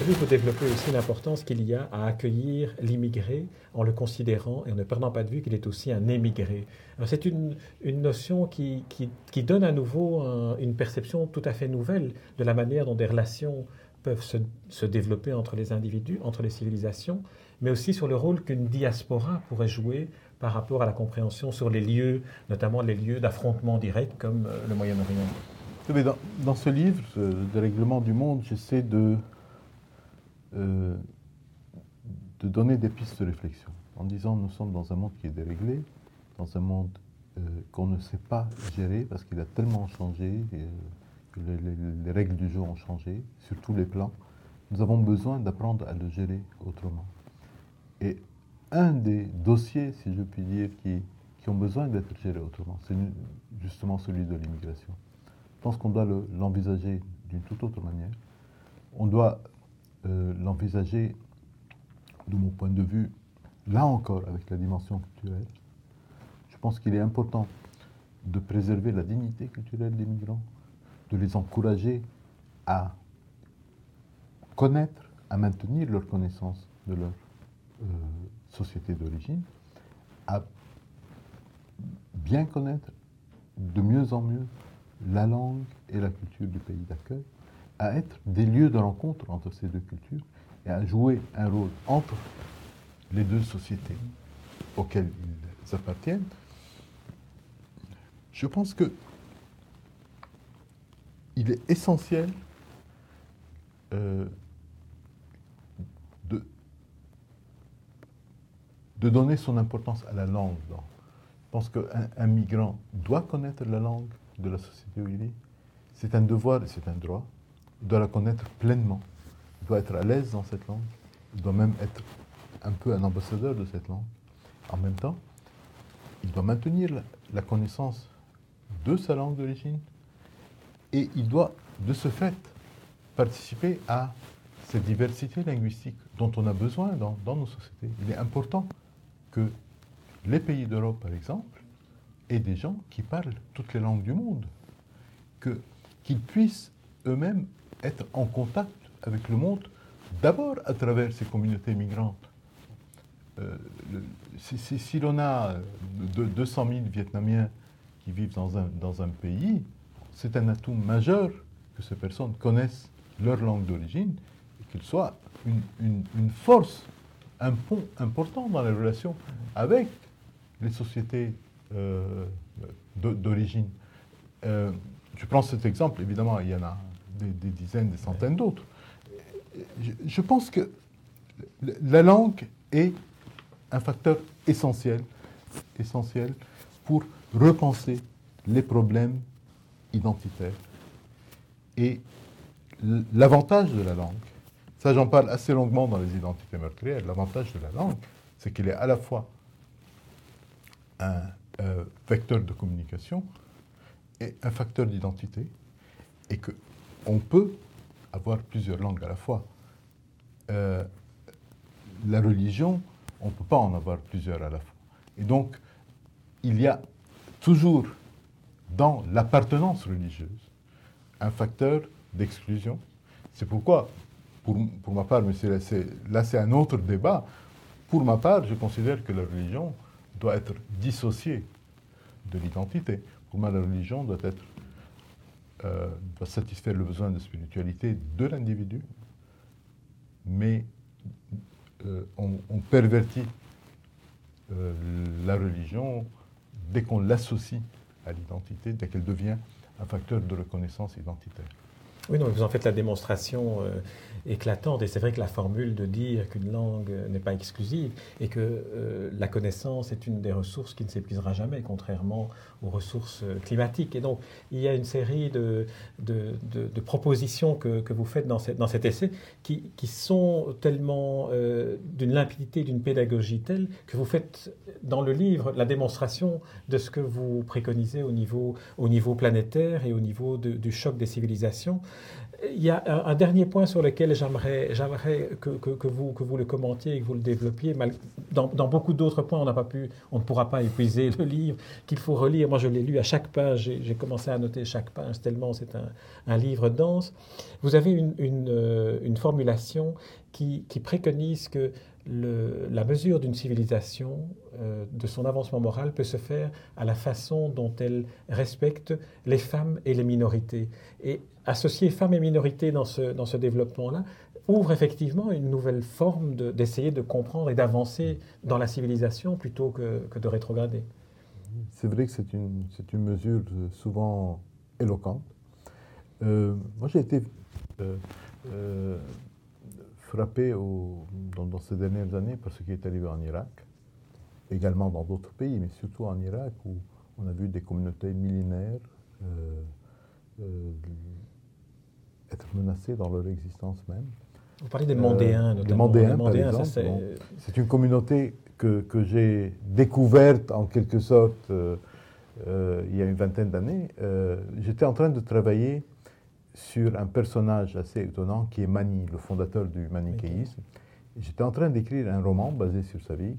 vous développez aussi l'importance qu'il y a à accueillir l'immigré en le considérant et en ne perdant pas de vue qu'il est aussi un émigré. C'est une, notion qui, donne à nouveau une perception tout à fait nouvelle de la manière dont des relations peuvent se, développer entre les individus, entre les civilisations, mais aussi sur le rôle qu'une diaspora pourrait jouer par rapport à la compréhension sur les lieux, notamment les lieux d'affrontement direct comme euh, le Moyen-Orient. Dans, dans, ce livre, euh, de règlement du monde, j'essaie de euh, de donner des pistes de réflexion en disant nous sommes dans un monde qui est déréglé, dans un monde euh, qu'on ne sait pas gérer parce qu'il a tellement changé, euh, que les, règles du jeu ont changé sur tous les plans. Nous avons besoin d'apprendre à le gérer autrement. Et un des dossiers, si je puis dire, qui, qui ont besoin d'être gérés autrement, c'est justement celui de l'immigration. Je pense qu'on doit l'envisager d'une toute autre manière. On doit euh, l'envisager, de mon point de vue, là encore avec la dimension culturelle. Je pense qu'il est important de préserver la dignité culturelle des migrants, de les encourager à connaître, à maintenir leur connaissance de leur euh, société d'origine, à bien connaître de mieux en mieux la langue et la culture du pays d'accueil, à être des lieux de rencontre entre ces deux cultures et à jouer un rôle entre les deux sociétés auxquelles ils appartiennent, je pense que il est essentiel euh, de, de donner son importance à la langue. Je pense qu'un migrant doit connaître la langue de la société où il est. C'est un devoir et c'est un droit. Doit la connaître pleinement. Il doit être à l'aise dans cette langue. Il doit même être un peu un ambassadeur de cette langue. En même temps, il doit maintenir la, connaissance de sa langue d'origine et il doit, de ce fait, participer à cette diversité linguistique dont on a besoin dans, dans nos sociétés. Il est important que les pays d'Europe, par exemple, aient des gens qui parlent toutes les langues du monde, qu'ils puissent eux-mêmes être en contact avec le monde, d'abord à travers ces communautés migrantes. Euh, si, l'on a 200 000 Vietnamiens qui vivent dans un, dans un pays, c'est un atout majeur que ces personnes connaissent leur langue d'origine et qu'ils soient une, une, force, un pont important dans les relations avec les sociétés euh, d'origine. Euh, je prends cet exemple, évidemment, il y en a des, dizaines, des centaines d'autres. Je, pense que la langue est un facteur essentiel, essentiel pour repenser les problèmes identitaires. Et l'avantage de la langue, ça j'en parle assez longuement dans les identités meurtrières, l'avantage de la langue, c'est qu'elle est à la fois un euh, vecteur de communication et un facteur d'identité, et que on peut avoir plusieurs langues à la fois. Euh, la religion, on ne peut pas en avoir plusieurs à la fois. Et donc, il y a toujours dans l'appartenance religieuse un facteur d'exclusion. C'est pourquoi, pour, pour, ma part, mais là c'est un autre débat, pour ma part, je considère que la religion doit être dissociée de l'identité. Pour moi, la religion doit être euh, doit satisfaire le besoin de spiritualité de l'individu, mais euh, on, pervertit euh, la religion dès qu'on l'associe à l'identité, dès qu'elle devient un facteur de reconnaissance identitaire. Oui, non, vous en faites la démonstration éclatante. Et c'est vrai que la formule de dire qu'une langue n'est pas exclusive et que euh, la connaissance est une des ressources qui ne s'épuisera jamais, contrairement aux ressources euh, climatiques. Et donc, il y a une série de, de, propositions que, que, vous faites dans, cette, dans cet essai qui, qui sont tellement euh, d'une limpidité, d'une pédagogie telle que vous faites dans le livre la démonstration de ce que vous préconisez au niveau, au niveau planétaire et au niveau du choc des civilisations. Il y a un, dernier point sur lequel j'aimerais, que, vous, le commentiez et que vous le développiez. Dans, dans beaucoup d'autres points, on, n'a pas pu, on ne pourra pas épuiser le livre qu'il faut relire. Moi, je l'ai lu à chaque page. J'ai, commencé à noter chaque page tellement c'est un, livre dense. Vous avez une, euh, formulation qui préconise que la mesure d'une civilisation, euh, de son avancement moral, peut se faire à la façon dont elle respecte les femmes et les minorités. Et associer femmes et minorités dans ce, dans ce développement-là ouvre effectivement une nouvelle forme d'essayer de, comprendre et d'avancer dans la civilisation plutôt que, que de rétrograder. C'est vrai que c'est une, une, mesure souvent éloquente. Euh, moi, j'ai été euh, frappé dans, ces dernières années par ce qui est arrivé en Irak, également dans d'autres pays, mais surtout en Irak, où on a vu des communautés millénaires euh, euh, être menacées dans leur existence même. Vous parlez des Mandéens, euh, notamment. Des Mandéens, c'est une communauté que, que j'ai découverte en quelque sorte il y a une vingtaine d'années. J'étais en train de travailler sur un personnage assez étonnant qui est Mani, le fondateur du manichéisme. J'étais en train d'écrire un roman basé sur sa vie,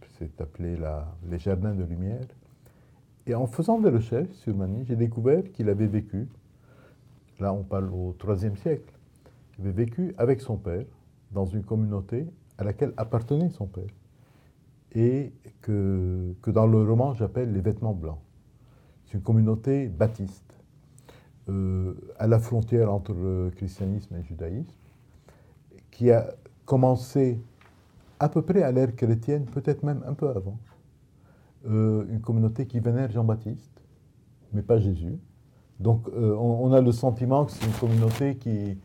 qui s'est appelé Les Jardins de Lumière. Et en faisant des recherches sur Mani, j'ai découvert qu'il avait vécu, là on parle au IIIe siècle, il avait vécu avec son père dans une communauté à laquelle appartenait son père. Et que, que dans le roman j'appelle les vêtements blancs. C'est une communauté baptiste euh, à la frontière entre le christianisme et le judaïsme, qui a commencé à peu près à l'ère chrétienne, peut-être même un peu avant. Euh, une communauté qui vénère Jean-Baptiste, mais pas Jésus. Donc euh, on, a le sentiment que c'est une communauté qui,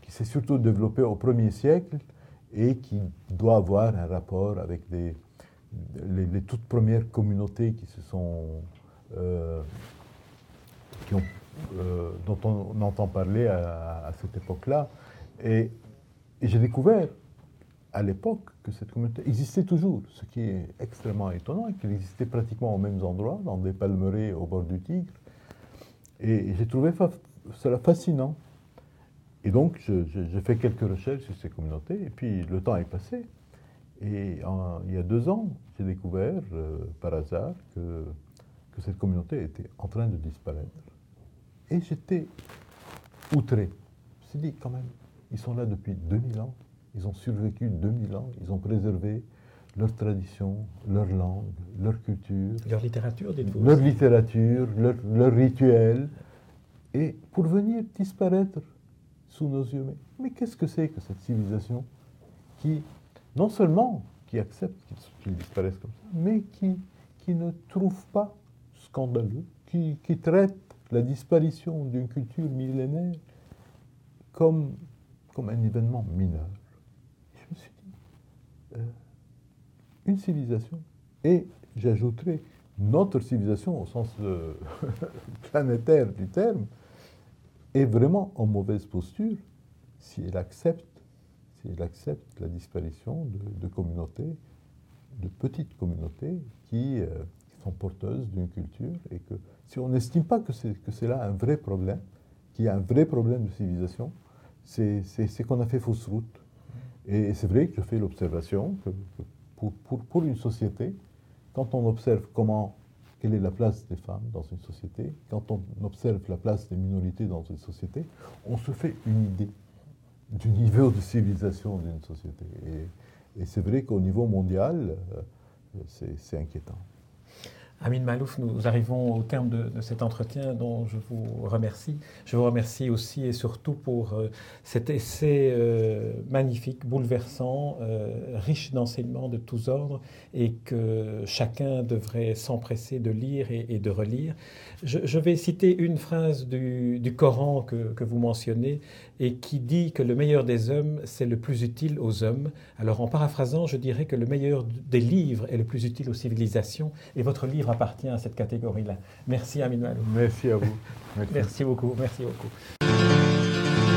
qui s'est surtout développée au premier siècle et qui doit avoir un rapport avec les, toutes premières communautés qui se sont qui ont euh, dont on, entend parler à, cette époque-là. Et, j'ai découvert à l'époque que cette communauté existait toujours, ce qui est extrêmement étonnant, qu'elle existait pratiquement aux mêmes endroits, dans des palmeraies au bord du Tigre. Et j'ai trouvé cela fascinant. Et donc, j'ai fait quelques recherches sur ces communautés, et puis le temps est passé. Et il y a deux ans, j'ai découvert euh, par hasard que, que cette communauté était en train de disparaître. Et j'étais outré. Je me suis dit, quand même, ils sont là depuis 2000 ans, ils ont survécu 2000 ans, ils ont préservé leur tradition, leur langue, leur culture. Leur littérature, dites-vous Leur littérature, leur, leur, rituel. Et pour venir disparaître sous nos yeux. Mais, mais qu'est-ce que c'est que cette civilisation qui, non seulement qui accepte qu'ils disparaissent comme ça, mais qui, qui ne trouve pas scandaleux, qui, qui traite la disparition d'une culture millénaire comme, un événement mineur. Je me suis dit, euh, une civilisation, et j'ajouterai notre civilisation au sens euh, planétaire du terme, est vraiment en mauvaise posture si elle accepte, la disparition de, communautés, de petites communautés qui, euh, qui sont porteuses d'une culture et que si on n'estime pas que c'est là un vrai problème, qu'il y a un vrai problème de civilisation, c'est qu'on a fait fausse route. Et c'est vrai que je fais l'observation que, pour, pour, une société, quand on observe comment, quelle est la place des femmes dans une société, quand on observe la place des minorités dans une société, on se fait une idée du niveau de civilisation d'une société. Et, et c'est vrai qu'au niveau mondial, euh, c'est inquiétant. Amin Malouf, nous arrivons au terme de, cet entretien dont je vous remercie. Je vous remercie aussi et surtout pour euh, cet essai euh, magnifique, bouleversant, euh, riche d'enseignements de tous ordres et que chacun devrait s'empresser de lire et, de relire. Je, vais citer une phrase du, Coran que, que, vous mentionnez et qui dit que le meilleur des hommes, c'est le plus utile aux hommes. Alors en paraphrasant, je dirais que le meilleur des livres est le plus utile aux civilisations et votre livre appartient à cette catégorie-là. Merci Amin Malou. Merci à vous. Merci beaucoup. Merci beaucoup.